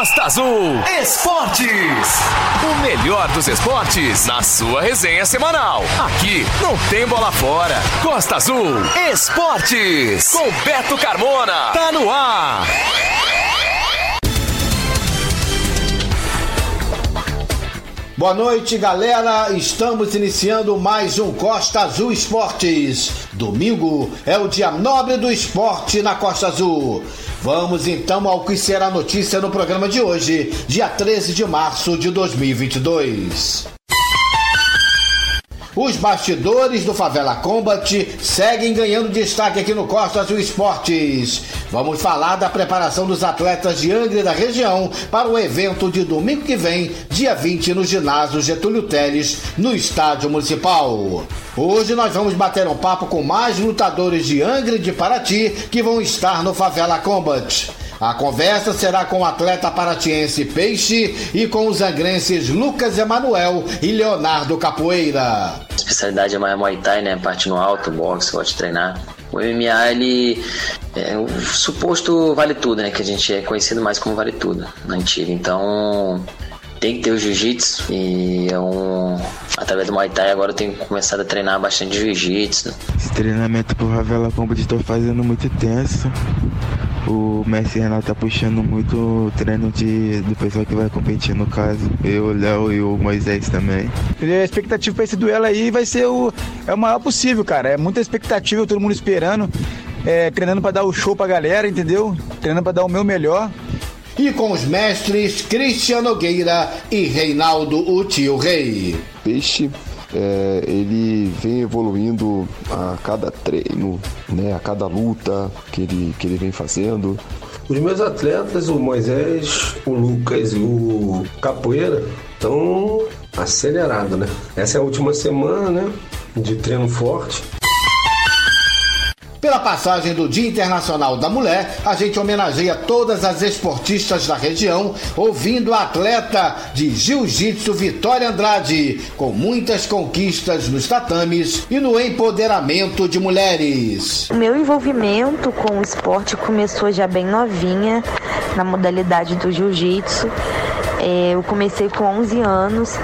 Costa Azul Esportes. O melhor dos esportes na sua resenha semanal. Aqui não tem bola fora. Costa Azul Esportes. Com Beto Carmona. Tá no ar. Boa noite, galera. Estamos iniciando mais um Costa Azul Esportes. Domingo é o dia nobre do esporte na Costa Azul. Vamos então ao que será notícia no programa de hoje, dia 13 de março de 2022. Os bastidores do Favela Combat seguem ganhando destaque aqui no Costa Azul Esportes. Vamos falar da preparação dos atletas de Angra da região para o evento de domingo que vem, dia 20, no ginásio Getúlio Teles, no Estádio Municipal. Hoje nós vamos bater um papo com mais lutadores de Angra e de Paraty que vão estar no Favela Combat. A conversa será com o atleta paratiense Peixe e com os angrenses Lucas Emanuel e Leonardo Capoeira. A especialidade é mais Muay Thai, né? Parte no alto, boxe, pode treinar. O MMA, ele é o suposto vale tudo, né? Que a gente é conhecido mais como vale tudo na antiga. Então, tem que ter o jiu-jitsu e é um através do Muay Thai agora eu tenho começado a treinar bastante jiu-jitsu. Esse treinamento pro Ravela Combat estou fazendo muito tenso. O mestre Renato tá puxando muito o treino de, do pessoal que vai competir, no caso. Eu, o Léo e o Moisés também. A expectativa para esse duelo aí vai ser o, é o maior possível, cara. É muita expectativa, todo mundo esperando. É, treinando para dar o show pra galera, entendeu? Treinando para dar o meu melhor. E com os mestres Cristiano Nogueira e Reinaldo o Tio Rei. Peixe é, ele vem evoluindo a cada treino, né, a cada luta que ele, que ele vem fazendo. Os meus atletas, o Moisés, o Lucas e o Capoeira, estão acelerados, né? Essa é a última semana, né? De treino forte. Pela passagem do Dia Internacional da Mulher, a gente homenageia todas as esportistas da região, ouvindo a atleta de jiu-jitsu Vitória Andrade, com muitas conquistas nos tatames e no empoderamento de mulheres. Meu envolvimento com o esporte começou já bem novinha, na modalidade do jiu-jitsu. É, eu comecei com 11 anos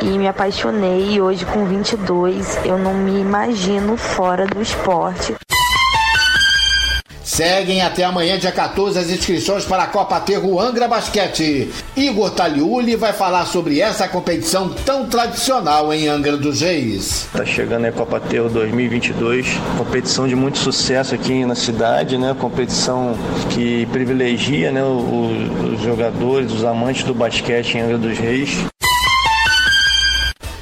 e me apaixonei e hoje com 22 eu não me imagino fora do esporte. Seguem até amanhã, dia 14, as inscrições para a Copa Terro Angra Basquete. Igor Taliuli vai falar sobre essa competição tão tradicional em Angra dos Reis. Tá chegando a Copa Terro 2022, competição de muito sucesso aqui na cidade, né? Competição que privilegia né, os jogadores, os amantes do basquete em Angra dos Reis.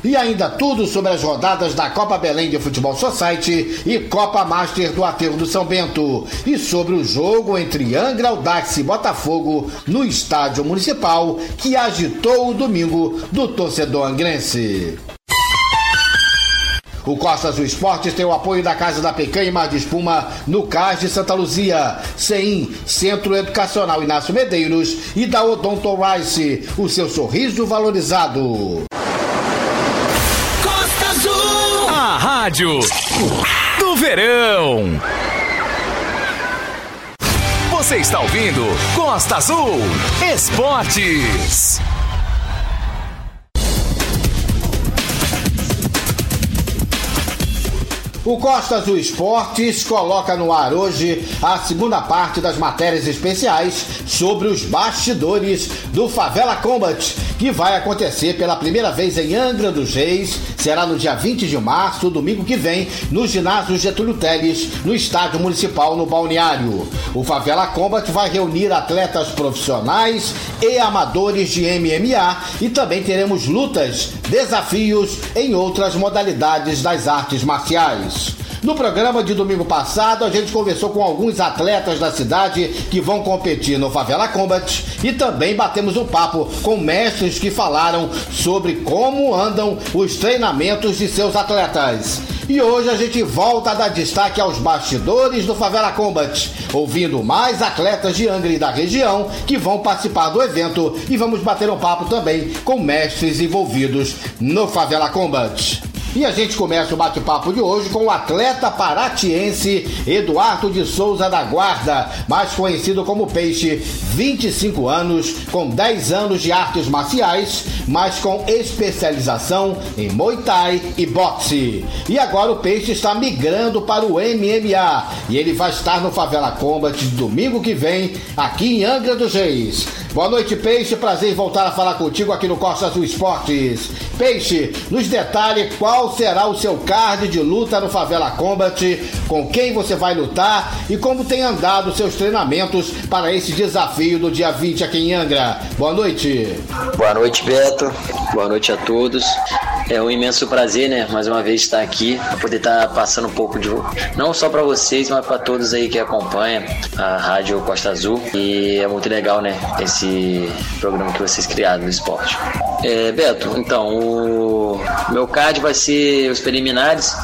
E ainda tudo sobre as rodadas da Copa Belém de Futebol Society e Copa Master do Aterro do São Bento. E sobre o jogo entre Angra, Audax e Botafogo no Estádio Municipal, que agitou o domingo do torcedor angrense. O Costa Azul Esportes tem o apoio da Casa da Pecanha e Mar de Espuma no Cais de Santa Luzia, CEIM, Centro Educacional Inácio Medeiros e da Odonto Rice, o seu sorriso valorizado. Rádio do verão. Você está ouvindo Costa Azul Esportes. O Costa Azul Esportes coloca no ar hoje a segunda parte das matérias especiais sobre os bastidores do Favela Combat, que vai acontecer pela primeira vez em Angra dos Reis. Será no dia 20 de março, domingo que vem, no ginásio Getúlio Teles, no estádio municipal no Balneário. O Favela Combat vai reunir atletas profissionais e amadores de MMA e também teremos lutas, desafios em outras modalidades das artes marciais. No programa de domingo passado, a gente conversou com alguns atletas da cidade que vão competir no Favela Combat e também batemos um papo com mestres que falaram sobre como andam os treinamentos de seus atletas. E hoje a gente volta a dar destaque aos bastidores do Favela Combat, ouvindo mais atletas de Angra e da região que vão participar do evento e vamos bater um papo também com mestres envolvidos no Favela Combat. E a gente começa o bate-papo de hoje com o atleta paratiense Eduardo de Souza da Guarda, mais conhecido como Peixe, 25 anos, com 10 anos de artes marciais, mas com especialização em Muay Thai e boxe. E agora o Peixe está migrando para o MMA e ele vai estar no Favela Combat domingo que vem, aqui em Angra dos Reis. Boa noite, Peixe. Prazer em voltar a falar contigo aqui no Costa Azul Esportes. Peixe, nos detalhe qual será o seu card de luta no Favela Combat, com quem você vai lutar e como tem andado seus treinamentos para esse desafio do dia 20 aqui em Angra. Boa noite. Boa noite, Beto. Boa noite a todos. É um imenso prazer, né? Mais uma vez estar aqui, poder estar passando um pouco de. Não só para vocês, mas para todos aí que acompanham a Rádio Costa Azul. E é muito legal, né? Esse programa que vocês criaram no esporte. É, Beto, então, o meu card vai ser os preliminares.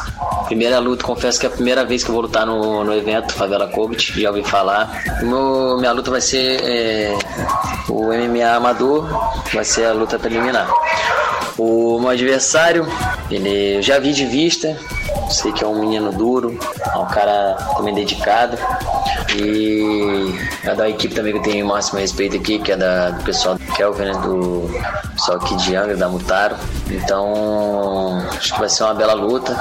Primeira luta, confesso que é a primeira vez que eu vou lutar no, no evento Favela Cobit, já ouvi falar. Meu, minha luta vai ser é, o MMA Amador, vai ser a luta preliminar. O meu adversário, ele eu já vi de vista, sei que é um menino duro, é um cara também dedicado. E é da equipe também que eu tenho o máximo respeito aqui, que é da, do pessoal do Kelvin, né, do pessoal aqui de Angra, da Mutaro. Então, acho que vai ser uma bela luta.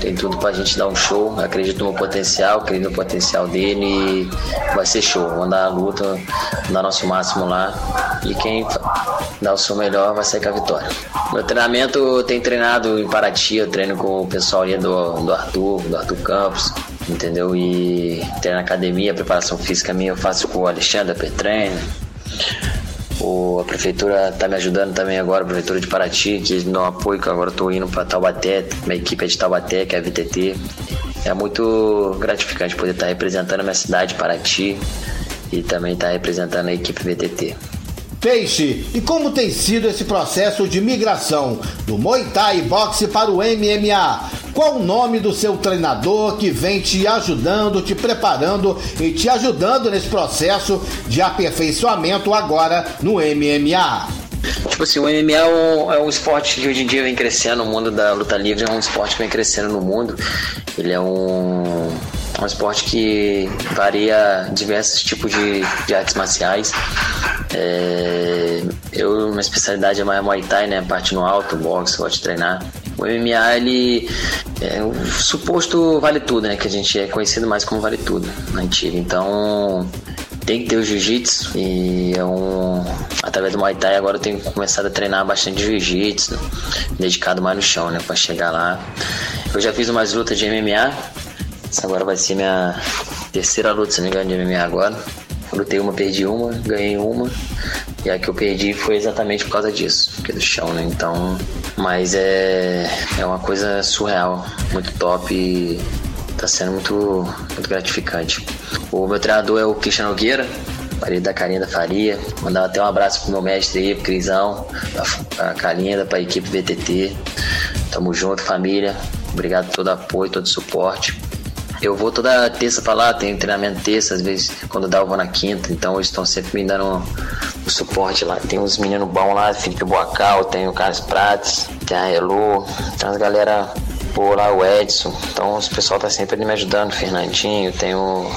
Tem tudo pra gente dar um show. Acredito no potencial, acredito no potencial dele e vai ser show. Vamos dar a luta, dar nosso máximo lá. E quem dar o seu melhor vai sair com a vitória. Meu treinamento, tenho treinado em Paraty, eu treino com o pessoal ali do, do Arthur, do Arthur Campos, entendeu? E treino na academia, preparação física minha eu faço com o Alexandre Petreino. O, a prefeitura está me ajudando também agora, a prefeitura de Paraty, que dá um apoio, que agora estou indo para Taubaté, minha equipe é de Taubaté, que é a VTT. É muito gratificante poder estar representando a minha cidade, Paraty, e também estar representando a equipe VTT. Peixe, e como tem sido esse processo de migração do Muay Thai boxe para o MMA? Qual o nome do seu treinador que vem te ajudando, te preparando e te ajudando nesse processo de aperfeiçoamento agora no MMA? Tipo assim, o MMA é um, é um, esporte que hoje em dia vem crescendo, o mundo da luta livre é um esporte que vem crescendo no mundo. Ele é um, um esporte que varia diversos tipos de, de artes marciais. É, eu, minha especialidade é mais Muay Thai, né? Parte no alto, boxe, gosto de treinar. O MMA, ele. É, o suposto vale tudo, né? Que a gente é conhecido mais como vale tudo na antiga. Então. Tem que ter o jiu-jitsu e é um. Através do Muay Thai agora eu tenho começado a treinar bastante jiu-jitsu, dedicado mais no chão, né? Pra chegar lá. Eu já fiz umas lutas de MMA. Essa agora vai ser minha terceira luta, se não me engano, de MMA agora. Lutei uma, perdi uma, ganhei uma. E a que eu perdi foi exatamente por causa disso, porque é do chão, né? Então. Mas é, é uma coisa surreal, muito top e tá sendo muito, muito gratificante. O meu treinador é o Cristiano Nogueira, marido da Carinha da Faria. Mandar até um abraço pro meu mestre aí, pro Crisão, pra, Carinha, pra equipe VTT. Tamo junto, família. Obrigado por todo o apoio, todo o suporte. Eu vou toda terça pra lá, tenho treinamento terça, às vezes quando dá eu vou na quinta, então eles estão sempre me dando o suporte lá. Tem uns meninos bons lá, Felipe Boacal, tem o Carlos Prates, tem a Elo, tem as galera boa lá, o Edson. Então o pessoal tá sempre me ajudando, o Fernandinho, tem o,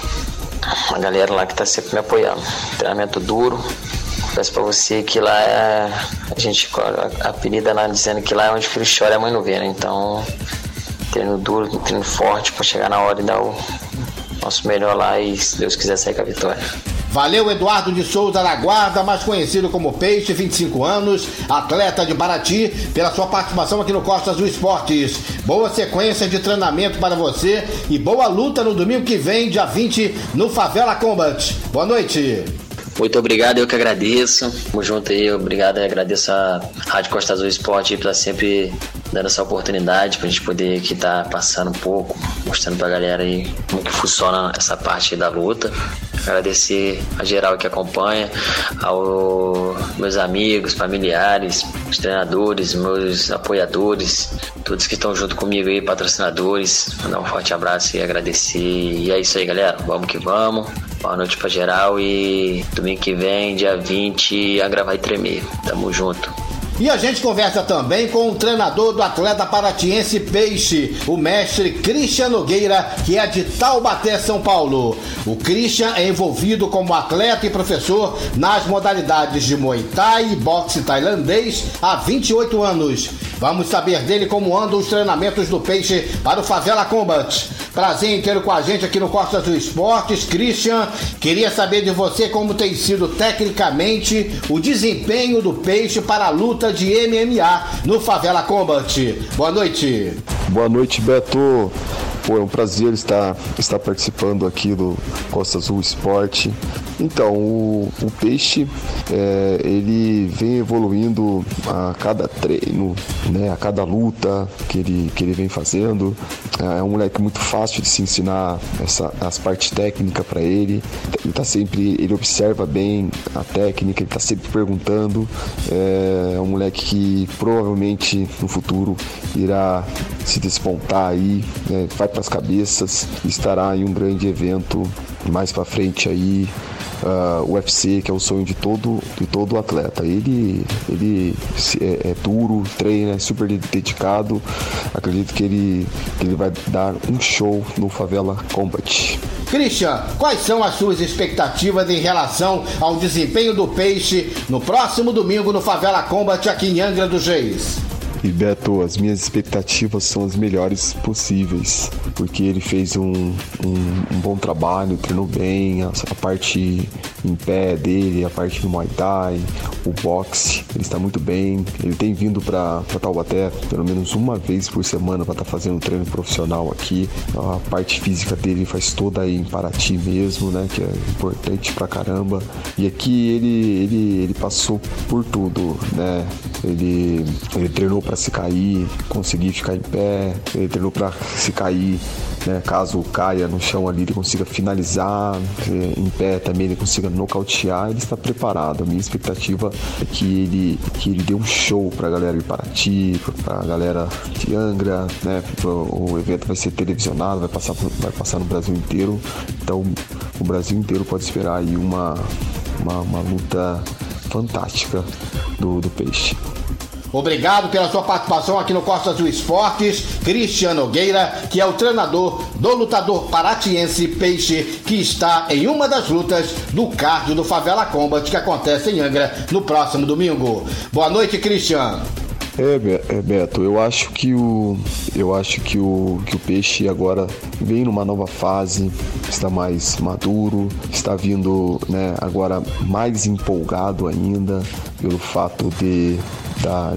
uma galera lá que tá sempre me apoiando. Treinamento duro, Peço pra você que lá é. A gente. Apelida lá dizendo que lá é onde o filho chora e a mãe não vê, né? Então treino duro, treino forte para chegar na hora e dar o nosso melhor lá e, se Deus quiser, sair com a vitória. Valeu, Eduardo de Souza da Guarda, mais conhecido como Peixe, 25 anos, atleta de Barati, pela sua participação aqui no Costas do Esportes. Boa sequência de treinamento para você e boa luta no domingo que vem, dia 20, no Favela Combat. Boa noite. Muito obrigado, eu que agradeço. Tamo junto aí, obrigado e agradeço a Rádio Costa Azul Esporte por sempre dando essa oportunidade pra gente poder aqui estar tá passando um pouco, mostrando pra galera aí como que funciona essa parte da luta. Agradecer a geral que acompanha, aos meus amigos, familiares, os treinadores, meus apoiadores, todos que estão junto comigo aí, patrocinadores. Mandar um forte abraço e agradecer. E é isso aí, galera. Vamos que vamos. Boa noite pra geral e domingo que vem, dia 20, a gravar e tremer. Tamo junto. E a gente conversa também com o treinador do atleta paratiense Peixe, o mestre Christian Nogueira, que é de Taubaté, São Paulo. O Christian é envolvido como atleta e professor nas modalidades de Muay Thai e boxe tailandês há 28 anos. Vamos saber dele como andam os treinamentos do Peixe para o Favela Combat. Prazer em tê-lo com a gente aqui no Costa do Esportes. Christian, queria saber de você como tem sido tecnicamente o desempenho do Peixe para a luta de MMA no Favela Combat. Boa noite. Boa noite, Beto. Pô, é um prazer estar, estar participando aqui do Costa Azul Esporte. Então, o, o peixe, é, ele vem evoluindo a cada treino, né, a cada luta que ele, que ele vem fazendo. É um moleque muito fácil de se ensinar essa, as partes técnicas para ele. Ele tá sempre, ele observa bem a técnica, ele tá sempre perguntando. É, é um moleque que provavelmente no futuro irá se despontar aí, né, vai para as cabeças, estará em um grande evento mais para frente aí uh, o UFC, que é o sonho de todo, de todo atleta. Ele, ele é, é duro, treina, é super dedicado. Acredito que ele, ele vai dar um show no Favela Combat. Christian, quais são as suas expectativas em relação ao desempenho do Peixe no próximo domingo no Favela Combat aqui em Angra dos Reis? E Beto, as minhas expectativas são as melhores possíveis, porque ele fez um, um, um bom trabalho, treinou bem, a, a, parte em pé dele, a parte do Muay Thai, o boxe, ele está muito bem. Ele tem vindo para Taubaté pelo menos uma vez por semana para estar tá fazendo treino profissional aqui. A parte física dele faz toda aí em Paraty mesmo, né, que é importante pra caramba. E aqui ele, ele, ele passou por tudo, né? Ele, ele treinou para se cair, conseguir ficar em pé, ele treinou para se cair, né, caso caia no chão ali, ele consiga finalizar, em pé também ele consiga nocautear, ele está preparado. A minha expectativa é que ele, que ele dê um show para a galera de Paraty, para a galera de Angra, né, o evento vai ser televisionado, vai passar, vai passar no Brasil inteiro, então o Brasil inteiro pode esperar aí uma, uma, uma luta fantástica do, do peixe. Obrigado pela sua participação aqui no Costa do Esportes, Cristiano Nogueira, que é o treinador do lutador paratiense Peixe, que está em uma das lutas do cardio do Favela Combat que acontece em Angra no próximo domingo. Boa noite, Cristiano. É, é, Beto, eu acho que o eu acho que o que o peixe agora vem numa nova fase, está mais maduro, está vindo, né, agora mais empolgado ainda pelo fato de da,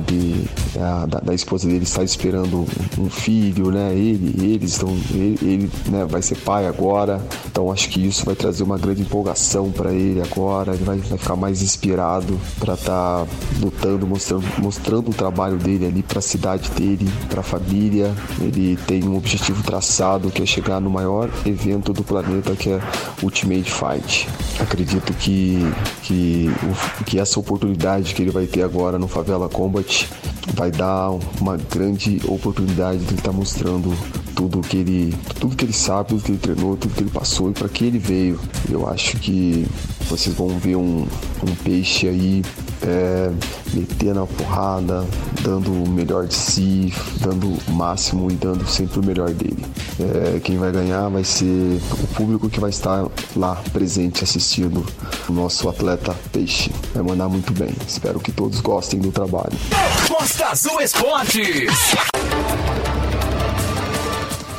de, da, da, esposa dele está esperando um filho, né? Ele, eles estão, ele, ele né, vai ser pai agora, então acho que isso vai trazer uma grande empolgação para ele agora. Ele vai, vai ficar mais inspirado para estar tá lutando, mostrando, mostrando o trabalho dele ali para a cidade dele, para a família. Ele tem um objetivo traçado que é chegar no maior evento do planeta, que é Ultimate Fight. Acredito que que, que essa oportunidade que ele vai ter agora no Favela Combat vai dar uma grande oportunidade de ele estar tá mostrando tudo que ele tudo que ele sabe, tudo que ele treinou, tudo que ele passou e para que ele veio. Eu acho que vocês vão ver um, um peixe aí é, metendo a porrada, dando o melhor de si, dando o máximo e dando sempre o melhor dele. É, quem vai ganhar vai ser o público que vai estar lá presente assistindo o nosso atleta Peixe. Vai mandar muito bem. Espero que todos gostem do trabalho. Costa Azul Esportes.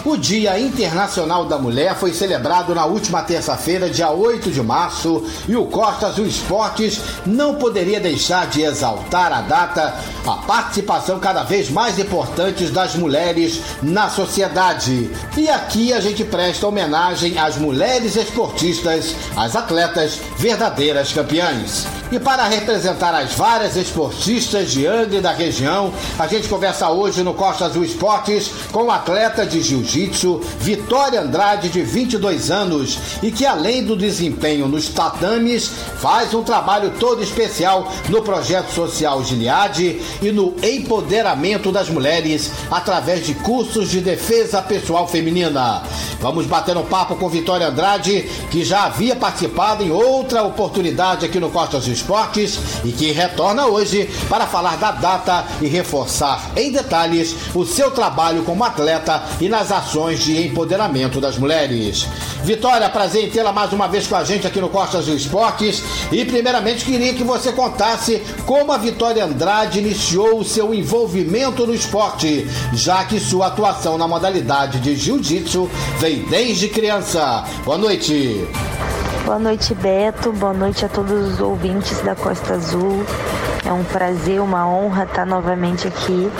O Dia Internacional da Mulher foi celebrado na última terça-feira, dia 8 de março, e o Costa Azul Esportes não poderia deixar de exaltar a data, a participação cada vez mais importante das mulheres na sociedade. E aqui a gente presta homenagem às mulheres esportistas, às atletas verdadeiras campeãs. E para representar as várias esportistas de Angra e da região, a gente conversa hoje no Costa Azul Esportes com o atleta de jiu Jiu-Jitsu, Vitória Andrade, de 22 anos, e que além do desempenho nos tatames, faz um trabalho todo especial no projeto social Gileade e no empoderamento das mulheres através de cursos de defesa pessoal feminina. Vamos bater um papo com Vitória Andrade, que já havia participado em outra oportunidade aqui no Costas Esportes e que retorna hoje para falar da data e reforçar em detalhes o seu trabalho como atleta e nas ações de empoderamento das mulheres. Vitória, prazer em tê-la mais uma vez com a gente aqui no Costas Esportes e primeiramente queria que você contasse como a Vitória Andrade iniciou o seu envolvimento no esporte, já que sua atuação na modalidade de jiu-jitsu vem desde criança. Boa noite. Boa noite, Beto. Boa noite a todos os ouvintes da Costa Azul. É um prazer, uma honra estar novamente aqui,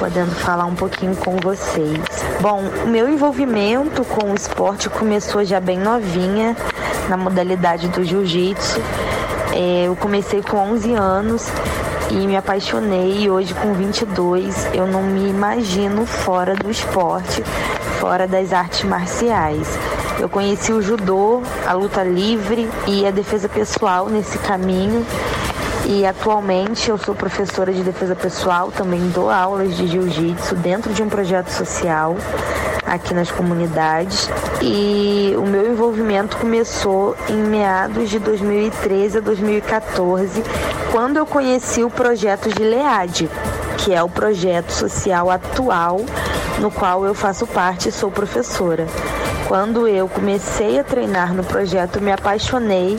podendo falar um pouquinho com vocês. Bom, o meu envolvimento com o esporte começou já bem novinha, na modalidade do jiu-jitsu. É, eu comecei com 11 anos e me apaixonei. E hoje, com 22, eu não me imagino fora do esporte, fora das artes marciais. Eu conheci o judô, a luta livre e a defesa pessoal nesse caminho. E atualmente eu sou professora de defesa pessoal, também dou aulas de jiu-jitsu dentro de um projeto social aqui nas comunidades. E o meu envolvimento começou em meados de 2013 a 2014, quando eu conheci o projeto Gilead, que é o projeto social atual no qual eu faço parte e sou professora. Quando eu comecei a treinar no projeto, me apaixonei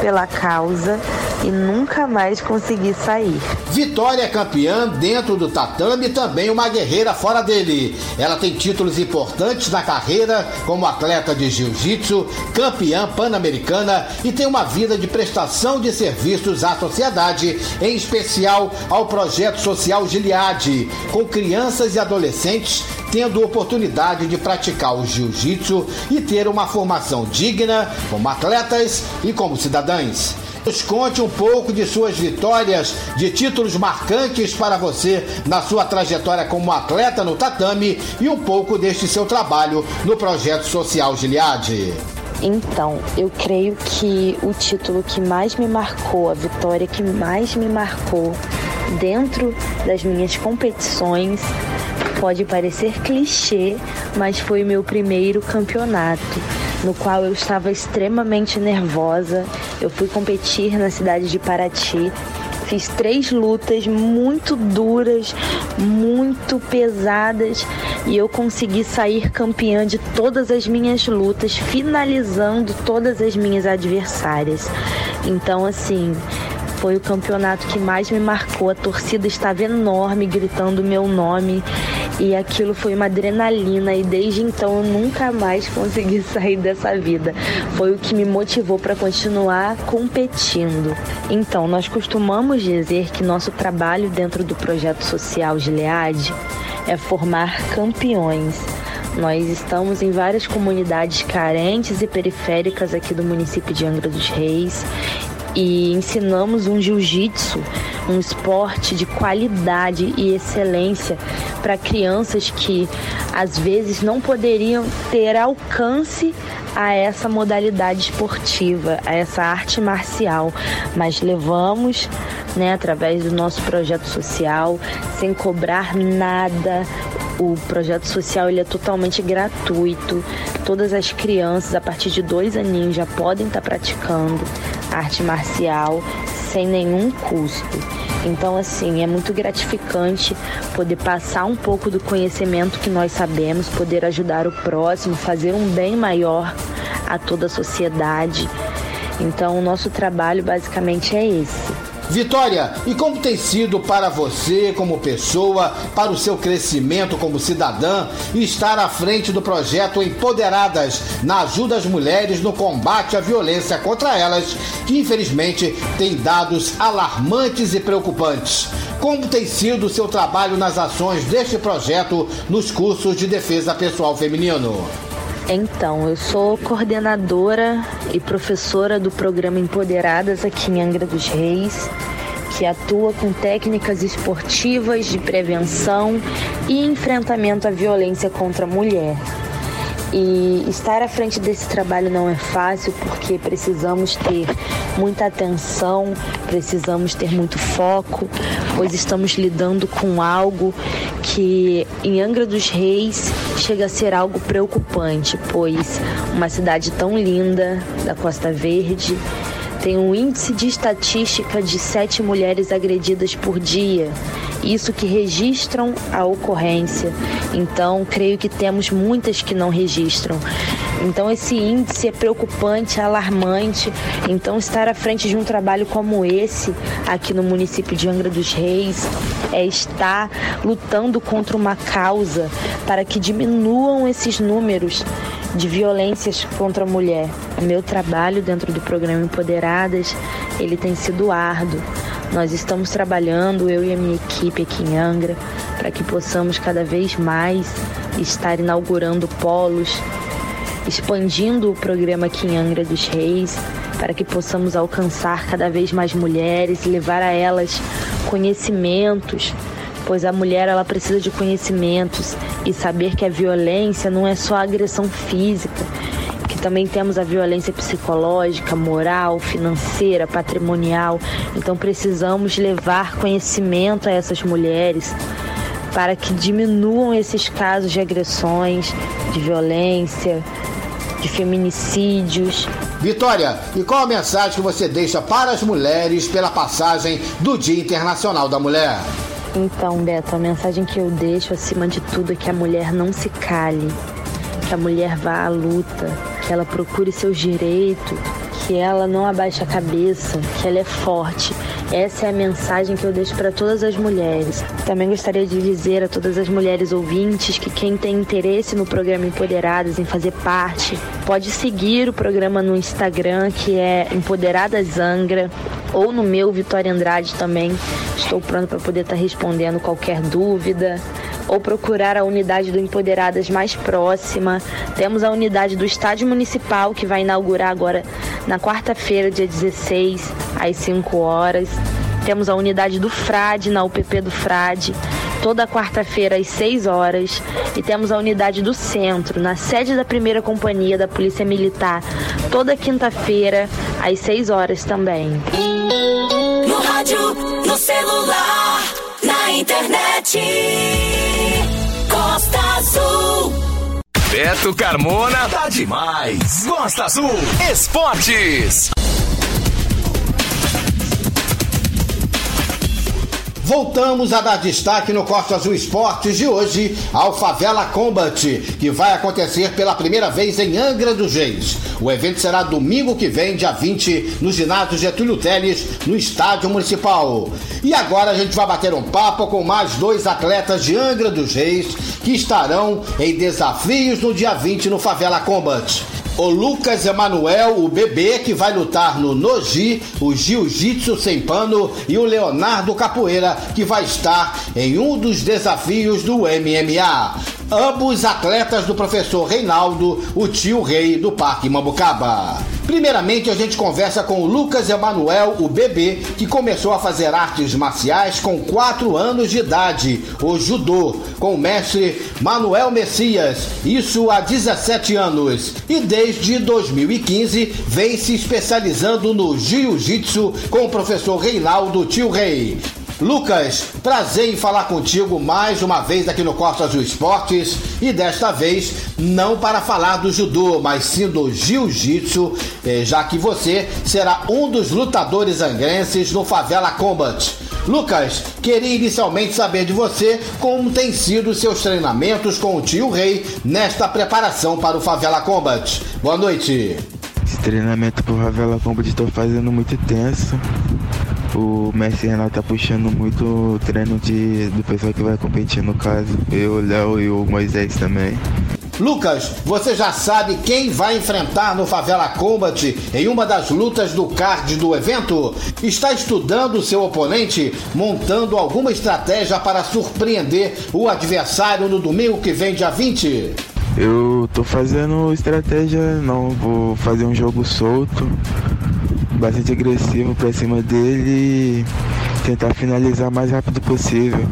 pela causa e nunca mais consegui sair. Vitória é campeã dentro do tatame e também uma guerreira fora dele. Ela tem títulos importantes na carreira como atleta de jiu-jitsu, campeã pan-americana e tem uma vida de prestação de serviços à sociedade, em especial ao projeto social Gilead, com crianças e adolescentes tendo oportunidade de praticar o jiu-jitsu e ter uma formação digna como atletas e como cidadãs. Nos conte um pouco de suas vitórias, de títulos marcantes para você na sua trajetória como atleta no tatame e um pouco deste seu trabalho no projeto social Gilead. Então, eu creio que o título que mais me marcou, a vitória que mais me marcou dentro das minhas competições Pode parecer clichê, mas foi o meu primeiro campeonato, no qual eu estava extremamente nervosa. Eu fui competir na cidade de Paraty. Fiz três lutas muito duras, muito pesadas e eu consegui sair campeã de todas as minhas lutas, finalizando todas as minhas adversárias. Então, assim, foi o campeonato que mais me marcou. A torcida estava enorme, gritando meu nome. E aquilo foi uma adrenalina e desde então eu nunca mais consegui sair dessa vida. Foi o que me motivou para continuar competindo. Então, nós costumamos dizer que nosso trabalho dentro do projeto social Gilead é formar campeões. Nós estamos em várias comunidades carentes e periféricas aqui do município de Angra dos Reis e ensinamos um jiu-jitsu, um esporte de qualidade e excelência para crianças que às vezes não poderiam ter alcance a essa modalidade esportiva, a essa arte marcial, mas levamos, né, através do nosso projeto social, sem cobrar nada. O projeto social ele é totalmente gratuito. Todas as crianças a partir de dois aninhos já podem estar praticando arte marcial sem nenhum custo. Então, assim, é muito gratificante poder passar um pouco do conhecimento que nós sabemos, poder ajudar o próximo, fazer um bem maior a toda a sociedade. Então, o nosso trabalho basicamente é esse. Vitória, e como tem sido para você, como pessoa, para o seu crescimento como cidadã, estar à frente do projeto Empoderadas na ajuda às mulheres no combate à violência contra elas, que infelizmente tem dados alarmantes e preocupantes? Como tem sido o seu trabalho nas ações deste projeto nos cursos de defesa pessoal feminino? Então, eu sou coordenadora e professora do programa Empoderadas aqui em Angra dos Reis, que atua com técnicas esportivas de prevenção e enfrentamento à violência contra a mulher. E estar à frente desse trabalho não é fácil porque precisamos ter muita atenção, precisamos ter muito foco, pois estamos lidando com algo que em Angra dos Reis chega a ser algo preocupante, pois uma cidade tão linda da Costa Verde tem um índice de estatística de sete mulheres agredidas por dia. Isso que registram a ocorrência. Então, creio que temos muitas que não registram. Então, esse índice é preocupante, alarmante. Então, estar à frente de um trabalho como esse, aqui no município de Angra dos Reis, é estar lutando contra uma causa para que diminuam esses números de violências contra a mulher. O meu trabalho dentro do programa Empoderadas, ele tem sido árduo. Nós estamos trabalhando, eu e a minha equipe aqui em Angra, para que possamos cada vez mais estar inaugurando polos, expandindo o programa aqui em Angra dos Reis, para que possamos alcançar cada vez mais mulheres, levar a elas conhecimentos, pois a mulher ela precisa de conhecimentos e saber que a violência não é só agressão física, também temos a violência psicológica, moral, financeira, patrimonial. Então precisamos levar conhecimento a essas mulheres para que diminuam esses casos de agressões, de violência, de feminicídios. Vitória, e qual a mensagem que você deixa para as mulheres pela passagem do Dia Internacional da Mulher? Então, Beto, a mensagem que eu deixo acima de tudo é que a mulher não se cale, que a mulher vá à luta, que ela procure seus direitos, que ela não abaixe a cabeça, que ela é forte. Essa é a mensagem que eu deixo para todas as mulheres. Também gostaria de dizer a todas as mulheres ouvintes que quem tem interesse no programa Empoderadas, em fazer parte, pode seguir o programa no Instagram, que é Empoderadas Angra, ou no meu Vitória Andrade também. Estou pronto para poder estar tá respondendo qualquer dúvida ou procurar a unidade do Empoderadas mais próxima. Temos a unidade do Estádio Municipal que vai inaugurar agora na quarta-feira, dia 16, às 5 horas. Temos a unidade do Frade, na UPP do Frade, toda quarta-feira às 6 horas. E temos a unidade do Centro, na sede da primeira companhia da Polícia Militar, toda quinta-feira às 6 horas também. No rádio, no celular, na internet. Costa Azul. Beto Carmona tá demais. Costa Azul Esportes. Voltamos a dar destaque no Costa Azul Esportes de hoje ao Favela Combat, que vai acontecer pela primeira vez em Angra dos Reis. O evento será domingo que vem, dia 20, no ginásio Getúlio Teles, no Estádio Municipal. E agora a gente vai bater um papo com mais dois atletas de Angra dos Reis que estarão em desafios no dia 20 no Favela Combat o Lucas Emanuel, o bebê que vai lutar no Noji, o Jiu-Jitsu sem pano, e o Leonardo Capoeira, que vai estar em um dos desafios do MMA. Ambos atletas do professor Reinaldo, o tio rei do Parque Mambucaba. Primeiramente, a gente conversa com o Lucas Emanuel, o bebê, que começou a fazer artes marciais com 4 anos de idade, o judô, com o mestre Manuel Messias, isso há 17 anos. E desde 2015 vem se especializando no jiu-jitsu com o professor Reinaldo Tio Rei. Lucas, prazer em falar contigo mais uma vez aqui no Costa Azul Esportes e desta vez não para falar do judô, mas sim do jiu-jitsu, eh, já que você será um dos lutadores angrenses no Favela Combat. Lucas, queria inicialmente saber de você como tem sido seus treinamentos com o tio Rei nesta preparação para o Favela Combat. Boa noite. Esse treinamento pro Favela Combat estou fazendo muito tenso o Messi Renato tá puxando muito o treino de, do pessoal que vai competir no caso. Eu, o Léo e o Moisés também. Lucas, você já sabe quem vai enfrentar no Favela Combat em uma das lutas do card do evento? Está estudando o seu oponente, montando alguma estratégia para surpreender o adversário no domingo que vem, dia 20? Eu tô fazendo estratégia, não vou fazer um jogo solto bastante agressivo pra cima dele tentar finalizar o mais rápido possível.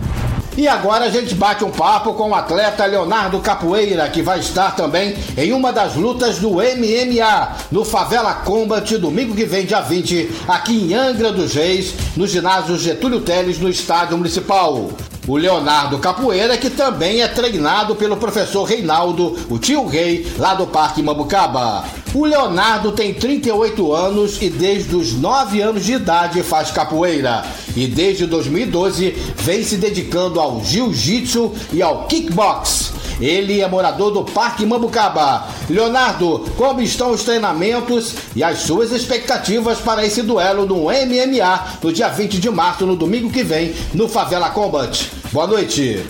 E agora a gente bate um papo com o atleta Leonardo Capoeira, que vai estar também em uma das lutas do MMA no Favela Combat, domingo que vem, dia 20, aqui em Angra dos Reis, no ginásio Getúlio Teles, no estádio municipal. O Leonardo Capoeira, que também é treinado pelo professor Reinaldo, o tio Rei, lá do Parque Mambucaba. O Leonardo tem 38 anos e desde os 9 anos de idade faz capoeira. E desde 2012 vem se dedicando ao jiu-jitsu e ao kickbox. Ele é morador do Parque Mambucaba. Leonardo, como estão os treinamentos e as suas expectativas para esse duelo no MMA no dia 20 de março, no domingo que vem, no Favela Combat? Boa noite.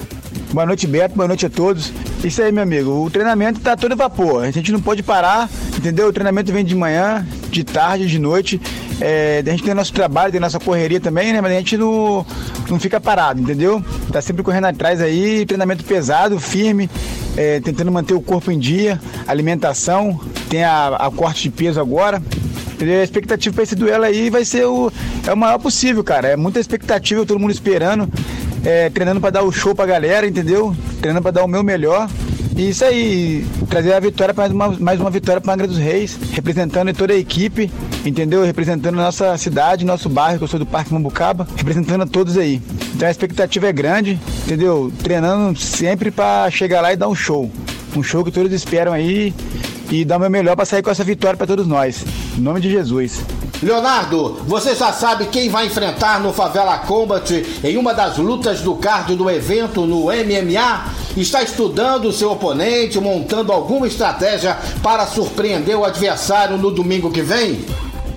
Boa noite, Beto. Boa noite a todos. Isso aí, meu amigo. O treinamento tá todo vapor. A gente não pode parar, entendeu? O treinamento vem de manhã, de tarde, de noite. É, a gente tem nosso trabalho, tem nossa correria também, né? Mas a gente não, não fica parado, entendeu? Tá sempre correndo atrás aí, treinamento pesado, firme, é, tentando manter o corpo em dia, alimentação, tem a, a corte de peso agora. Entendeu? A expectativa para esse duelo aí vai ser o, é o maior possível, cara. É muita expectativa, todo mundo esperando é, treinando para dar o show pra galera, entendeu? Treinando para dar o meu melhor. E isso aí, trazer a vitória, mais uma, mais uma vitória para Angra dos Reis, representando toda a equipe, entendeu? Representando a nossa cidade, nosso bairro, que eu sou do Parque Mambucaba, representando a todos aí. Então a expectativa é grande, entendeu? Treinando sempre para chegar lá e dar um show. Um show que todos esperam aí e dar o meu melhor para sair com essa vitória para todos nós. Em nome de Jesus. Leonardo, você já sabe quem vai enfrentar no Favela Combat em uma das lutas do card do evento no MMA? Está estudando o seu oponente, montando alguma estratégia para surpreender o adversário no domingo que vem?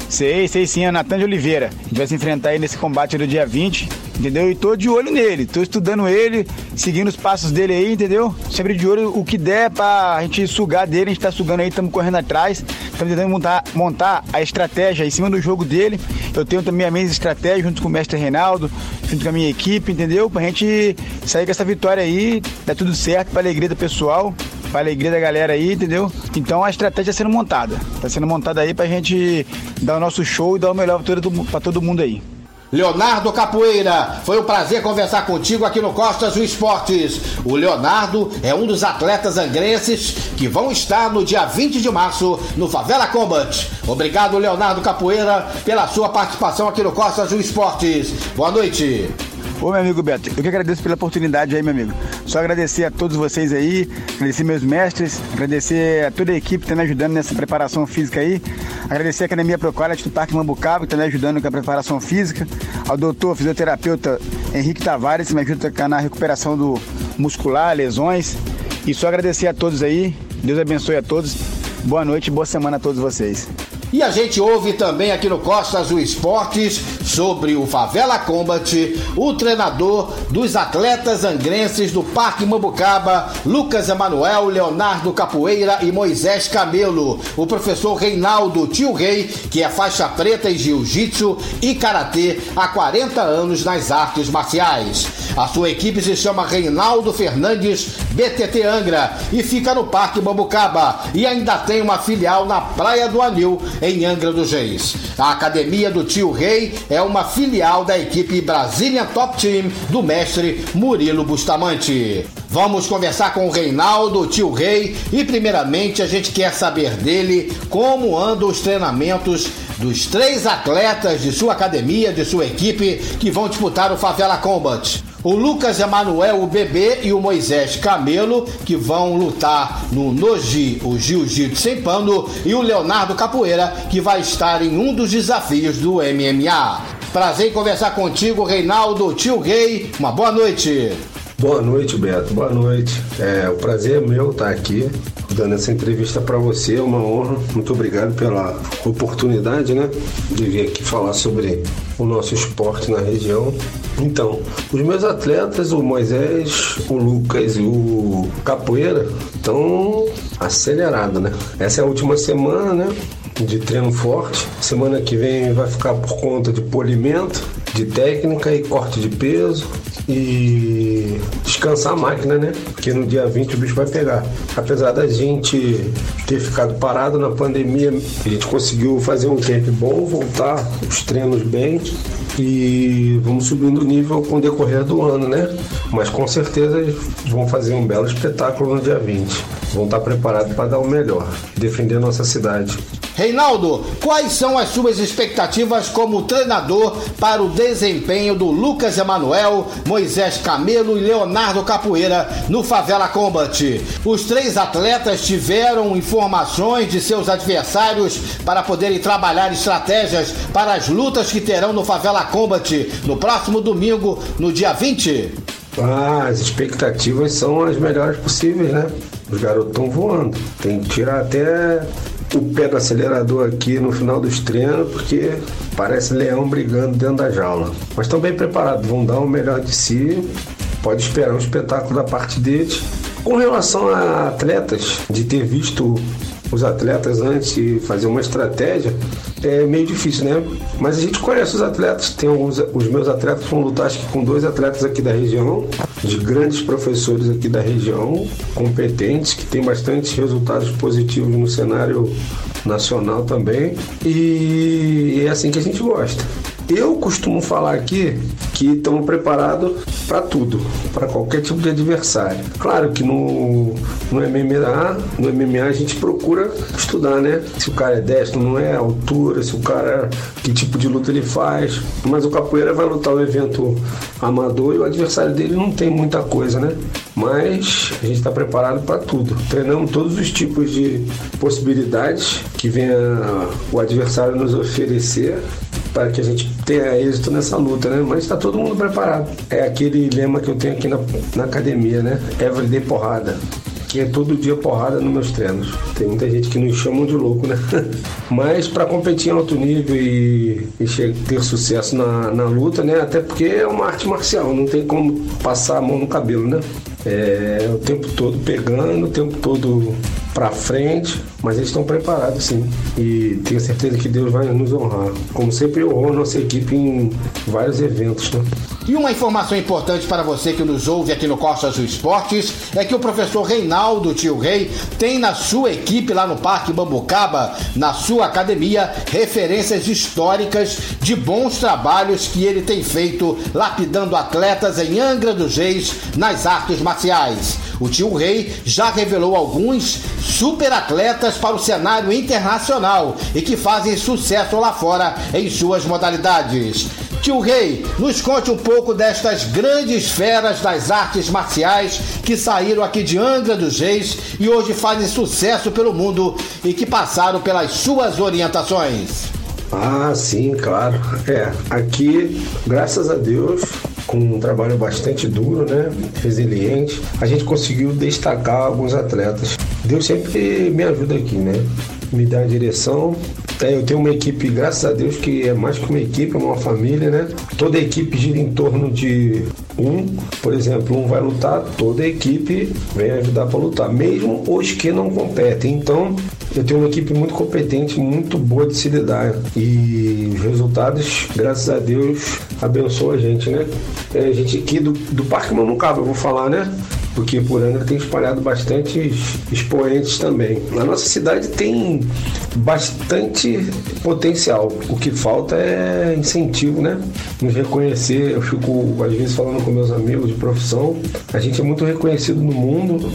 Sei, sei sim, é Natan de Oliveira. A gente vai se enfrentar aí nesse combate do dia 20, entendeu? E tô de olho nele, tô estudando ele, seguindo os passos dele aí, entendeu? Sempre de olho o que der pra gente sugar dele, a gente tá sugando aí, estamos correndo atrás, estamos tentando montar, montar a estratégia em cima do jogo dele. Eu tenho também a minha estratégia junto com o mestre Reinaldo, junto com a minha equipe, entendeu? Pra gente sair com essa vitória aí, dar tudo certo pra alegria do pessoal para alegria da galera aí, entendeu? Então a estratégia está sendo montada. Está sendo montada aí para a gente dar o nosso show e dar o melhor para todo, todo mundo aí. Leonardo Capoeira, foi um prazer conversar contigo aqui no Costas do Esportes. O Leonardo é um dos atletas angrenses que vão estar no dia 20 de março no Favela Combat. Obrigado, Leonardo Capoeira, pela sua participação aqui no Costas do Esportes. Boa noite. Ô, meu amigo Beto, eu que agradeço pela oportunidade aí, meu amigo. Só agradecer a todos vocês aí, agradecer meus mestres, agradecer a toda a equipe que está me ajudando nessa preparação física aí, agradecer a Academia Proquality do Parque Mambucaba, que está me ajudando com a preparação física, ao doutor fisioterapeuta Henrique Tavares, que me ajuda na recuperação do muscular, lesões. E só agradecer a todos aí, Deus abençoe a todos. Boa noite boa semana a todos vocês. E a gente ouve também aqui no Costa Azul Esportes sobre o Favela Combat, o treinador dos atletas angrenses do Parque Mambucaba, Lucas Emanuel, Leonardo Capoeira e Moisés Camelo, o professor Reinaldo Tio Rei, que é faixa preta em jiu-jitsu e karatê há 40 anos nas artes marciais. A sua equipe se chama Reinaldo Fernandes BTT Angra e fica no Parque Mambucaba e ainda tem uma filial na Praia do Anil em Angra dos Reis. A Academia do Tio Rei é uma filial da equipe Brasília Top Team do mestre Murilo Bustamante. Vamos conversar com o Reinaldo, tio Rei, e primeiramente a gente quer saber dele como andam os treinamentos dos três atletas de sua academia, de sua equipe, que vão disputar o Favela Combat. O Lucas Emanuel, o Bebê, e o Moisés Camelo, que vão lutar no Noji, o Jiu-Jitsu sem pano, e o Leonardo Capoeira, que vai estar em um dos desafios do MMA. Prazer em conversar contigo, Reinaldo, tio Rei. Uma boa noite. Boa noite, Beto. Boa noite. É, o prazer é meu estar aqui dando essa entrevista para você. É uma honra. Muito obrigado pela oportunidade, né, de vir aqui falar sobre o nosso esporte na região. Então, os meus atletas, o Moisés, o Lucas e o Capoeira, estão acelerados, né? Essa é a última semana, né? De treino forte. Semana que vem vai ficar por conta de polimento de técnica e corte de peso e descansar a máquina, né? Porque no dia 20 o bicho vai pegar. Apesar da gente ter ficado parado na pandemia, a gente conseguiu fazer um tempo bom, voltar os treinos bem e vamos subindo o nível com o decorrer do ano, né? Mas com certeza vão fazer um belo espetáculo no dia 20. Vão estar preparados para dar o melhor, defender nossa cidade. Reinaldo, quais são as suas expectativas como treinador para o desempenho do Lucas Emanuel, Moisés Camelo e Leonardo Capoeira no Favela Combat? Os três atletas tiveram informações de seus adversários para poderem trabalhar estratégias para as lutas que terão no Favela Combat no próximo domingo, no dia 20? Ah, as expectativas são as melhores possíveis, né? Os garotos estão voando. Tem que tirar até o pé do acelerador aqui no final dos treinos, porque parece leão brigando dentro da jaula. Mas estão bem preparados, vão dar o melhor de si. Pode esperar um espetáculo da parte deles. Com relação a atletas, de ter visto os atletas antes de fazer uma estratégia, é meio difícil, né? Mas a gente conhece os atletas, tem alguns, os meus atletas vão lutar acho que com dois atletas aqui da região, de grandes professores aqui da região, competentes, que tem bastante resultados positivos no cenário nacional também. E é assim que a gente gosta. Eu costumo falar aqui que estamos preparados para tudo, para qualquer tipo de adversário. Claro que no, no MMA, no MMA a gente procura estudar, né? Se o cara é destro, não é, altura, se o cara que tipo de luta ele faz. Mas o capoeira vai lutar o evento amador e o adversário dele não tem muita coisa, né? Mas a gente está preparado para tudo. Treinamos todos os tipos de possibilidades que venha o adversário nos oferecer para que a gente tenha êxito nessa luta, né? Mas está todo mundo preparado. É aquele lema que eu tenho aqui na, na academia, né? Everyday porrada. Que é todo dia porrada nos meus treinos. Tem muita gente que nos chamam de louco, né? Mas para competir em alto nível e, e ter sucesso na, na luta, né? Até porque é uma arte marcial, não tem como passar a mão no cabelo, né? É, o tempo todo pegando, o tempo todo para frente, mas eles estão preparados sim. E tenho certeza que Deus vai nos honrar. Como sempre honrou nossa equipe em vários eventos, né? E uma informação importante para você que nos ouve aqui no Costa Azul Esportes é que o professor Reinaldo Tio Rei tem na sua equipe lá no Parque Bambucaba, na sua academia, referências históricas de bons trabalhos que ele tem feito lapidando atletas em Angra dos Reis nas artes. O tio Rei já revelou alguns super atletas para o cenário internacional e que fazem sucesso lá fora em suas modalidades. Tio Rei, nos conte um pouco destas grandes feras das artes marciais que saíram aqui de Angra dos Reis e hoje fazem sucesso pelo mundo e que passaram pelas suas orientações. Ah, sim, claro. É, aqui, graças a Deus, com um trabalho bastante duro, né? Resiliente, a gente conseguiu destacar alguns atletas. Deus sempre me ajuda aqui, né? Me dá a direção. É, eu tenho uma equipe, graças a Deus, que é mais que uma equipe, é uma família, né? Toda a equipe gira em torno de um, por exemplo, um vai lutar, toda a equipe vem ajudar para lutar, mesmo os que não competem. Então, eu tenho uma equipe muito competente, muito boa de se lidar. E os resultados, graças a Deus, abençoa a gente, né? É, a gente aqui do, do Parque Manucaba, eu vou falar, né? Porque por Angra tem espalhado bastante expoentes também. Na nossa cidade tem bastante potencial. O que falta é incentivo, né? Nos reconhecer. Eu fico, às vezes, falando com meus amigos de profissão. A gente é muito reconhecido no mundo,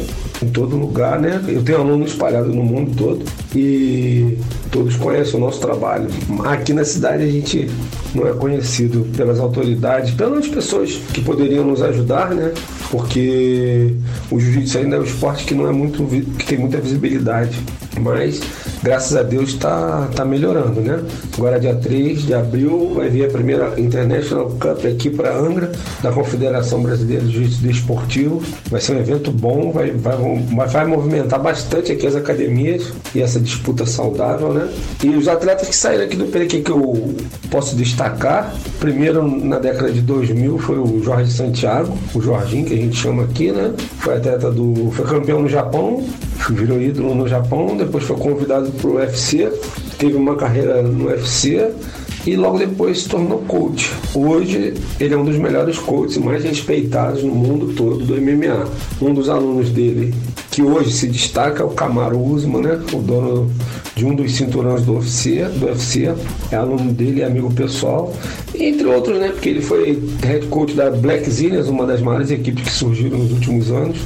em todo lugar, né? Eu tenho alunos espalhados no mundo todo e todos conhecem o nosso trabalho. Aqui na cidade a gente não é conhecido pelas autoridades, pelas pessoas que poderiam nos ajudar, né? Porque o jiu-jitsu ainda é um esporte que não é muito que tem muita visibilidade, mas graças a Deus está tá melhorando, né? Agora dia 3 de abril vai vir a primeira International Cup aqui para Angra, da Confederação Brasileira de Jiu-Jitsu Desportivo. Vai ser um evento bom, vai, vai, vai movimentar bastante aqui as academias e essa disputa saudável, né? E os atletas que saíram aqui do Perequê que eu posso destacar, primeiro na década de 2000 foi o Jorge Santiago, o Jorginho que a gente chama aqui, né? Foi atleta do. foi campeão no Japão, virou ídolo no Japão, depois foi convidado para o UFC, teve uma carreira no UFC e logo depois se tornou coach. Hoje ele é um dos melhores coaches mais respeitados no mundo todo do MMA. Um dos alunos dele que hoje se destaca é o Camaro Usman, né? O dono de um dos cinturões do UFC, do UFC, é aluno dele, é amigo pessoal, entre outros, né? Porque ele foi head coach da Black Zillions, uma das maiores equipes que surgiram nos últimos anos.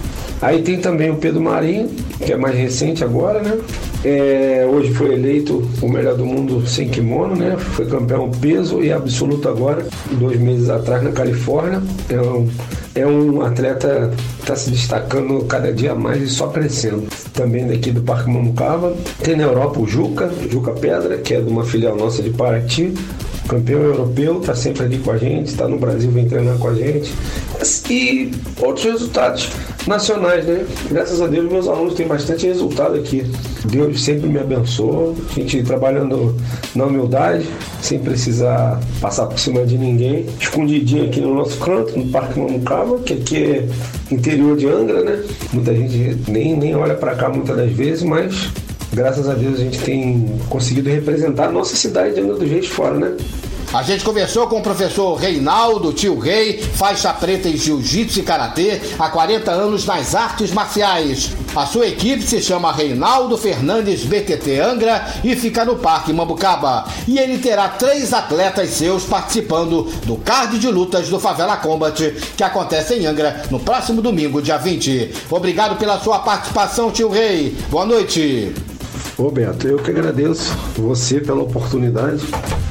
Aí tem também o Pedro Marinho, que é mais recente agora, né? É, hoje foi eleito o melhor do mundo sem kimono, né? Foi campeão peso e absoluto agora, dois meses atrás na Califórnia. É um, é um atleta que está se destacando cada dia mais só crescendo. Também daqui do Parque Mamucava. Tem na Europa o Juca, Juca Pedra, que é de uma filial nossa de Paraty campeão europeu, está sempre ali com a gente, está no Brasil, vem treinar com a gente. E outros resultados nacionais, né? Graças a Deus, meus alunos têm bastante resultado aqui. Deus sempre me abençoa, a gente trabalhando na humildade, sem precisar passar por cima de ninguém, escondidinho aqui no nosso canto, no Parque Mamucava, que aqui é interior de Angra, né? Muita gente nem, nem olha para cá muitas das vezes, mas graças a Deus a gente tem conseguido representar a nossa cidade de Angra dos Reis fora, né? A gente conversou com o professor Reinaldo Tio Rei, faixa preta em jiu-jitsu e karatê, há 40 anos nas artes marciais. A sua equipe se chama Reinaldo Fernandes BTT Angra e fica no Parque Mambucaba. E ele terá três atletas seus participando do card de lutas do Favela Combat, que acontece em Angra no próximo domingo, dia 20. Obrigado pela sua participação, Tio Rei. Boa noite. Ô Beto, eu que agradeço você pela oportunidade de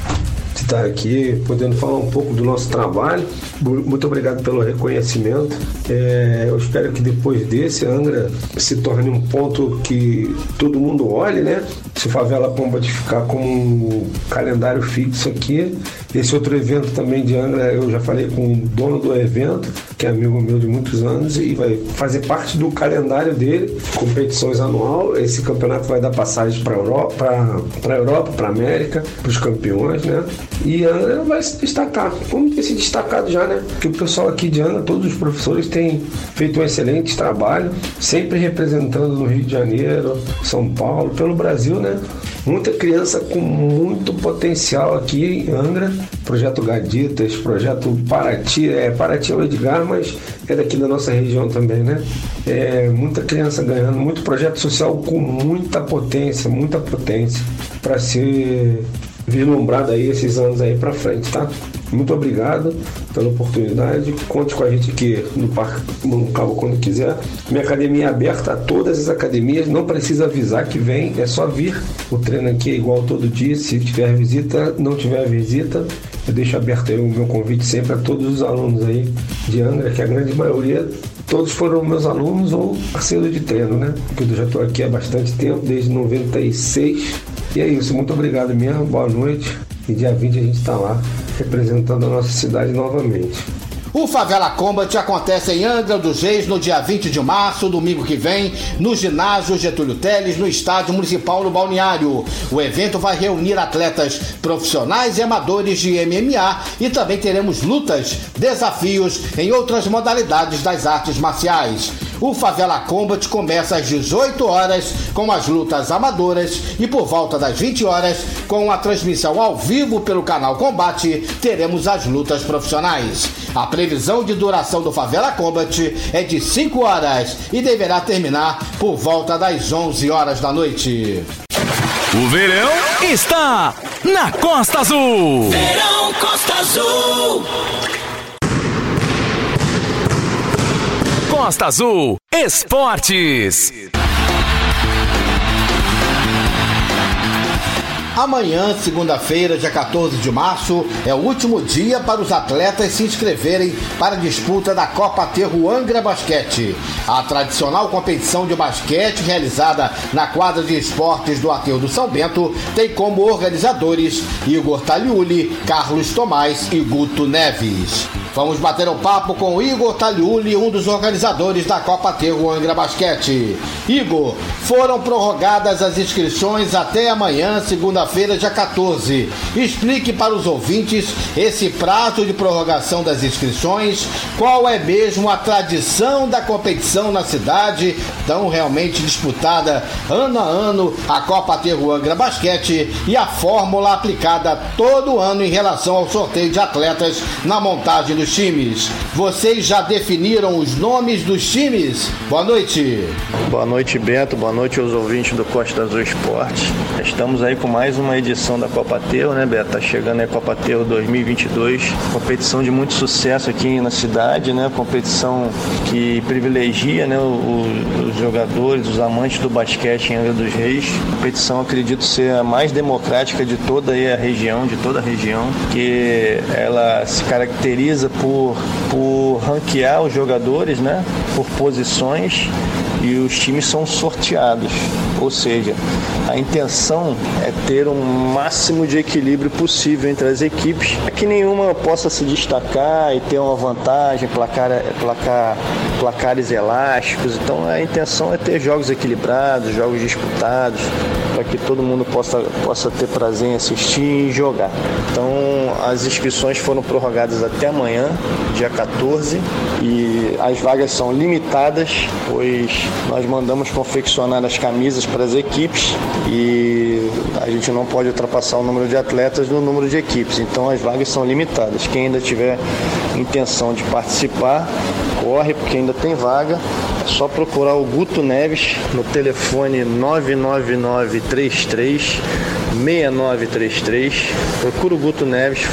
estar aqui, podendo falar um pouco do nosso trabalho. Muito obrigado pelo reconhecimento. É, eu espero que depois desse, Angra se torne um ponto que todo mundo olhe, né? Se Favela Combat ficar como um calendário fixo aqui. Esse outro evento também de Angra, eu já falei com o dono do evento, que é amigo meu de muitos anos, e vai fazer parte do calendário dele, competições anual. Esse campeonato vai dar passagem para Europa, para Europa, para América, para os campeões, né? E Angra vai se destacar, como ter se destacado já, né? Porque o pessoal aqui de Angra, todos os professores têm feito um excelente trabalho, sempre representando no Rio de Janeiro, São Paulo, pelo Brasil, né? Muita criança com muito potencial aqui em Angra, projeto Gaditas, projeto Paraty, é, Paraty é o Edgar, mas é daqui da nossa região também, né? É, muita criança ganhando, muito projeto social com muita potência, muita potência para ser vislumbrado aí esses anos aí para frente, tá? Muito obrigado pela oportunidade. Conte com a gente aqui no Parque Mancabo quando quiser. Minha academia é aberta a todas as academias. Não precisa avisar que vem, é só vir. O treino aqui é igual todo dia. Se tiver visita, não tiver visita, eu deixo aberto o meu convite sempre a todos os alunos aí de Angra, que a grande maioria todos foram meus alunos ou parceiros de treino, né? Porque eu já estou aqui há bastante tempo, desde 96. E é isso, muito obrigado mesmo, boa noite. E dia 20 a gente está lá representando a nossa cidade novamente. O Favela Combat acontece em Angra dos Reis no dia 20 de março, domingo que vem, no ginásio Getúlio Teles, no estádio municipal no Balneário. O evento vai reunir atletas profissionais e amadores de MMA e também teremos lutas, desafios em outras modalidades das artes marciais. O Favela Combat começa às 18 horas com as lutas amadoras e por volta das 20 horas, com a transmissão ao vivo pelo canal Combate, teremos as lutas profissionais. A previsão de duração do Favela Combat é de 5 horas e deverá terminar por volta das 11 horas da noite. O verão está na Costa Azul. Verão Costa Azul. Costa Azul Esportes. Amanhã, segunda-feira, dia 14 de março, é o último dia para os atletas se inscreverem para a disputa da Copa Aterro Angra Basquete. A tradicional competição de basquete realizada na quadra de esportes do Aterro do São Bento tem como organizadores Igor Taliuli, Carlos Tomás e Guto Neves. Vamos bater um papo com Igor Taliuli, um dos organizadores da Copa Aterro Angra Basquete. Igor, foram prorrogadas as inscrições até amanhã, segunda-feira segunda-feira, dia 14. Explique para os ouvintes esse prazo de prorrogação das inscrições, qual é mesmo a tradição da competição na cidade, tão realmente disputada ano a ano a Copa Terruangra Basquete e a fórmula aplicada todo ano em relação ao sorteio de atletas na montagem dos times. Vocês já definiram os nomes dos times? Boa noite. Boa noite, Beto. Boa noite aos ouvintes do Costa Azul Esporte. Estamos aí com mais uma edição da Copa Teu, né, Beto? Tá chegando a Copa Teu 2022. Competição de muito sucesso aqui na cidade, né? Competição que privilegia, né, os, os jogadores, os amantes do basquete em Angra dos Reis. Competição, acredito ser a mais democrática de toda a região, de toda a região, que ela se caracteriza por, por ranquear os jogadores, né? Por posições e os times são sorteados. Ou seja, a intenção é ter um máximo de equilíbrio possível entre as equipes, para que nenhuma possa se destacar e ter uma vantagem, placar, placar, placares elásticos. Então a intenção é ter jogos equilibrados, jogos disputados, para que todo mundo possa, possa ter prazer em assistir e jogar. Então as inscrições foram prorrogadas até amanhã, dia 14, e as vagas são limitadas, pois nós mandamos confeccionar as camisas para as equipes e a gente não pode ultrapassar o número de atletas no número de equipes, então as vagas são limitadas. Quem ainda tiver intenção de participar, corre porque ainda tem vaga. Só procurar o Guto Neves no telefone 99933 6933. Procura o Guto Neves,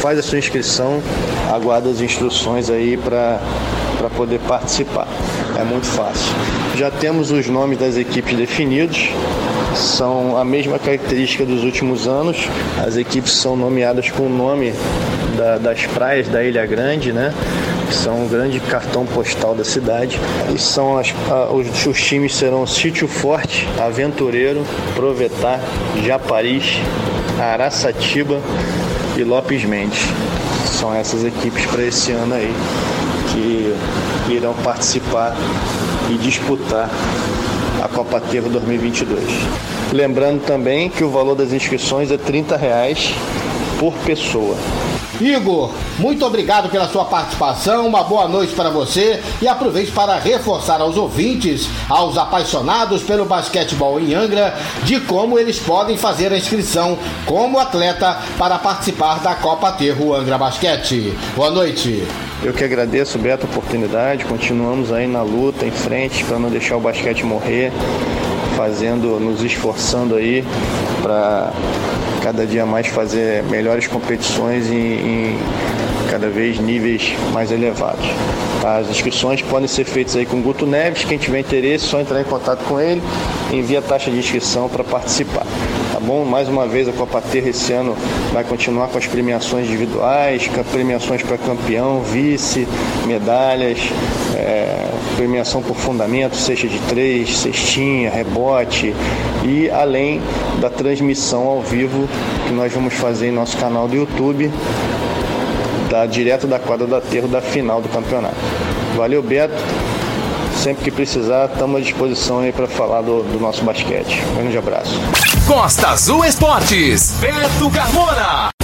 faz a sua inscrição, aguarda as instruções aí para poder participar. É muito fácil. Já temos os nomes das equipes definidos, são a mesma característica dos últimos anos. As equipes são nomeadas com o nome da, das praias da Ilha Grande, né? Que são um grande cartão postal da cidade. E são as, a, os, os, times serão Sítio Forte, Aventureiro, Provetar, Japaris, Araçatiba e Lopes Mendes. São essas equipes para esse ano aí que irão participar e disputar a Copa Terra 2022. Lembrando também que o valor das inscrições é 30 reais por pessoa. Igor, muito obrigado pela sua participação, uma boa noite para você e aproveite para reforçar aos ouvintes, aos apaixonados pelo basquetebol em Angra, de como eles podem fazer a inscrição como atleta para participar da Copa Terro Angra Basquete. Boa noite. Eu que agradeço, Beto, a oportunidade. Continuamos aí na luta, em frente, para não deixar o basquete morrer, fazendo, nos esforçando aí para cada dia mais fazer melhores competições em, cada vez níveis mais elevados. As inscrições podem ser feitas aí com Guto Neves. Quem tiver interesse, é só entrar em contato com ele, envia a taxa de inscrição para participar. Tá bom? Mais uma vez a Copa Terra esse ano vai continuar com as premiações individuais, premiações para campeão, vice, medalhas, é, premiação por fundamento, cesta de três, cestinha, rebote e além da transmissão ao vivo que nós vamos fazer em nosso canal do YouTube da, direto da quadra do aterro da final do campeonato. Valeu, Beto. Sempre que precisar, estamos à disposição aí para falar do, do, nosso basquete. Um grande abraço. Costa Azul Esportes, Beto Carmona.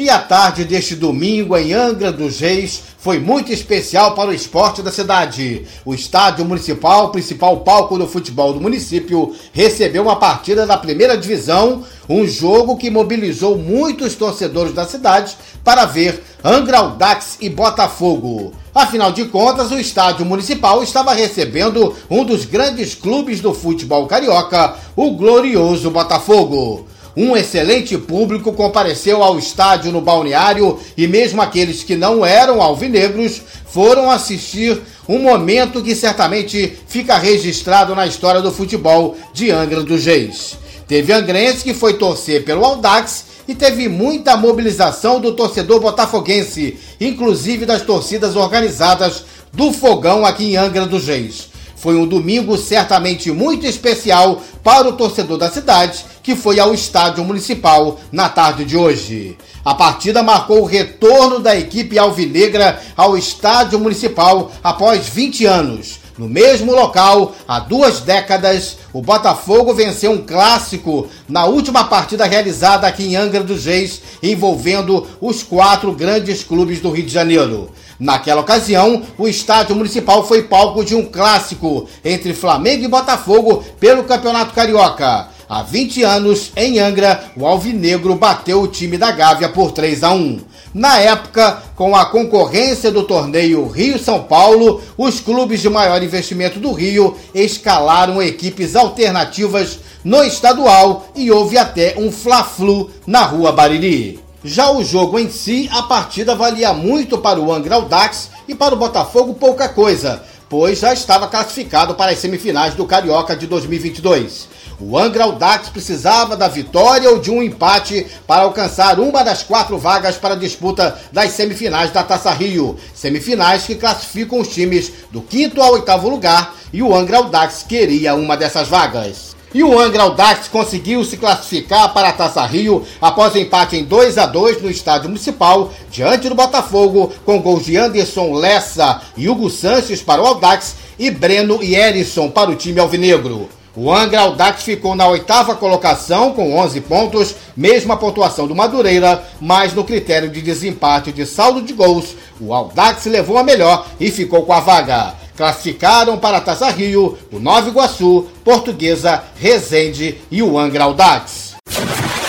E a tarde deste domingo em Angra dos Reis foi muito especial para o esporte da cidade. O estádio municipal, principal palco do futebol do município, recebeu uma partida da primeira divisão, um jogo que mobilizou muitos torcedores da cidade para ver Angra Audax e Botafogo. Afinal de contas, o estádio municipal estava recebendo um dos grandes clubes do futebol carioca, o glorioso Botafogo. Um excelente público compareceu ao estádio no balneário e mesmo aqueles que não eram alvinegros foram assistir um momento que certamente fica registrado na história do futebol de Angra dos Reis. Teve angrense que foi torcer pelo Audax e teve muita mobilização do torcedor botafoguense, inclusive das torcidas organizadas do Fogão aqui em Angra dos Reis. Foi um domingo certamente muito especial para o torcedor da cidade, que foi ao estádio municipal na tarde de hoje. A partida marcou o retorno da equipe alvinegra ao estádio municipal após 20 anos No mesmo local, há duas décadas, o Botafogo venceu um clássico na última partida realizada aqui em Angra dos Reis, envolvendo os quatro grandes clubes do Rio de Janeiro. Naquela ocasião, o estádio municipal foi palco de um clássico entre Flamengo e Botafogo pelo Campeonato Carioca. Há 20 anos, em Angra, o Alvinegro bateu o time da Gávea por 3 a 1. Na época, com a concorrência do torneio Rio-São Paulo, os clubes de maior investimento do Rio escalaram equipes alternativas no estadual e houve até um Fla-Flu na Rua Bariri. Já o jogo em si, a partida valia muito para o Angra Audax e para o Botafogo pouca coisa, pois já estava classificado para as semifinais do Carioca de 2022. O Angra Audax precisava da vitória ou de um empate para alcançar uma das quatro vagas para a disputa das semifinais da Taça Rio. Semifinais que classificam os times do quinto ao oitavo lugar e o Angra Audax queria uma dessas vagas. E o Angra Audax conseguiu se classificar para a Taça Rio após empate em 2 a 2 no estádio municipal, diante do Botafogo, com gols de Anderson Lessa e Hugo Sanches para o Audax e Breno e Erisson para o time alvinegro. O Angra Audax ficou na oitava colocação com 11 pontos, mesma pontuação do Madureira, mas no critério de desempate de saldo de gols, o Audax levou a melhor e ficou com a vaga. Classificaram para a Taça Rio o Nova Iguaçu, Portuguesa, Resende e o Angra Audax.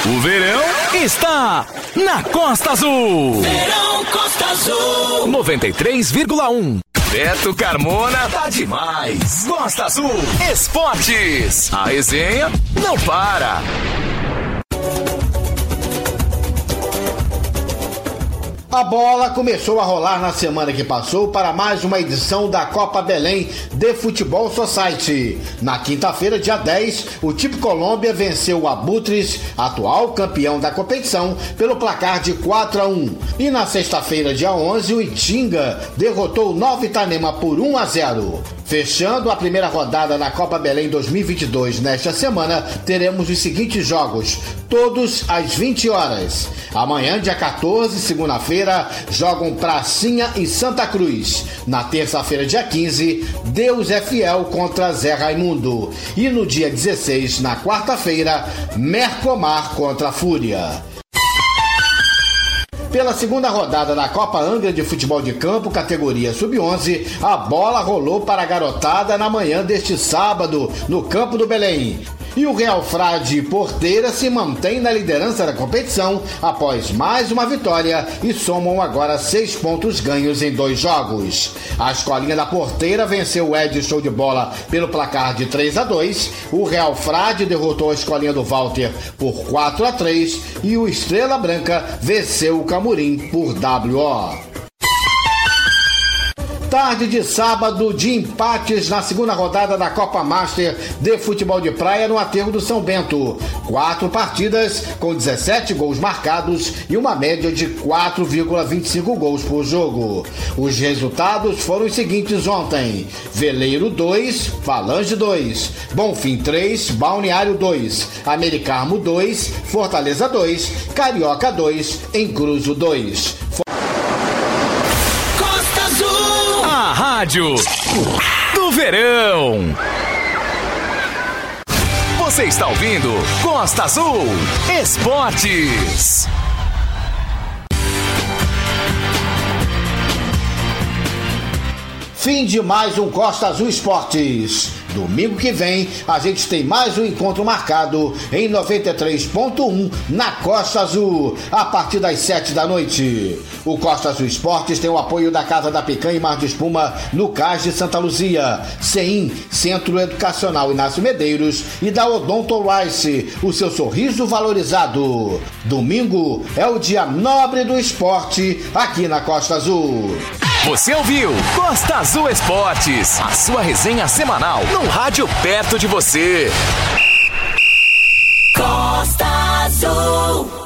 O verão está na Costa Azul. Verão Costa Azul. 93,1. Beto Carmona tá demais. Costa Azul Esportes. A resenha não para. A bola começou a rolar na semana que passou para mais uma edição da Copa Belém de Futebol Society. Na quinta-feira, dia 10, o Tipo Colômbia venceu o Abutres, atual campeão da competição, pelo placar de 4 a 1. E na sexta-feira, dia 11, o Itinga derrotou o Nova Itanema por 1 a 0. Fechando a primeira rodada da Copa Belém 2022 nesta semana, teremos os seguintes jogos, todos às 20 horas. Amanhã, dia 14, segunda-feira, jogam Pracinha e Santa Cruz. Na terça-feira, dia 15, Deus é Fiel contra Zé Raimundo. E no dia 16, na quarta-feira, Mercomar contra Fúria. Pela segunda rodada da Copa Angra de Futebol de Campo, categoria Sub-11, a bola rolou para a garotada na manhã deste sábado, no Campo do Belém. E o Real Frade Porteira se mantém na liderança da competição após mais uma vitória e somam agora seis pontos ganhos em dois jogos. A escolinha da Porteira venceu o Ed Show de Bola pelo placar de 3 a 2 o Real Frade derrotou a escolinha do Walter por 4 a 3 e o Estrela Branca venceu o Camurim por WO tarde de sábado de empates na segunda rodada da Copa Master de Futebol de Praia no aterro do São Bento. Quatro partidas com 17 gols marcados e uma média de 4,25 gols por jogo. Os resultados foram os seguintes ontem: Veleiro 2, Falange 2, Bonfim 3, Balneário 2, Americarmo 2, Fortaleza 2, Carioca 2, Encruzo 2. Rádio do verão. Você está ouvindo Costa Azul Esportes. Fim de mais um Costa Azul Esportes. Domingo que vem a gente tem mais um encontro marcado em 93.1 na Costa Azul, a partir das 7 da noite. O Costa Azul Esportes tem o apoio da Casa da Picanha e Mar de Espuma no Cais de Santa Luzia, CEIM, Centro Educacional Inácio Medeiros e da Odonto Rice, o seu sorriso valorizado. Domingo é o dia nobre do esporte aqui na Costa Azul. Você ouviu Costa Azul Esportes, a sua resenha semanal no rádio perto de você. Costa Azul.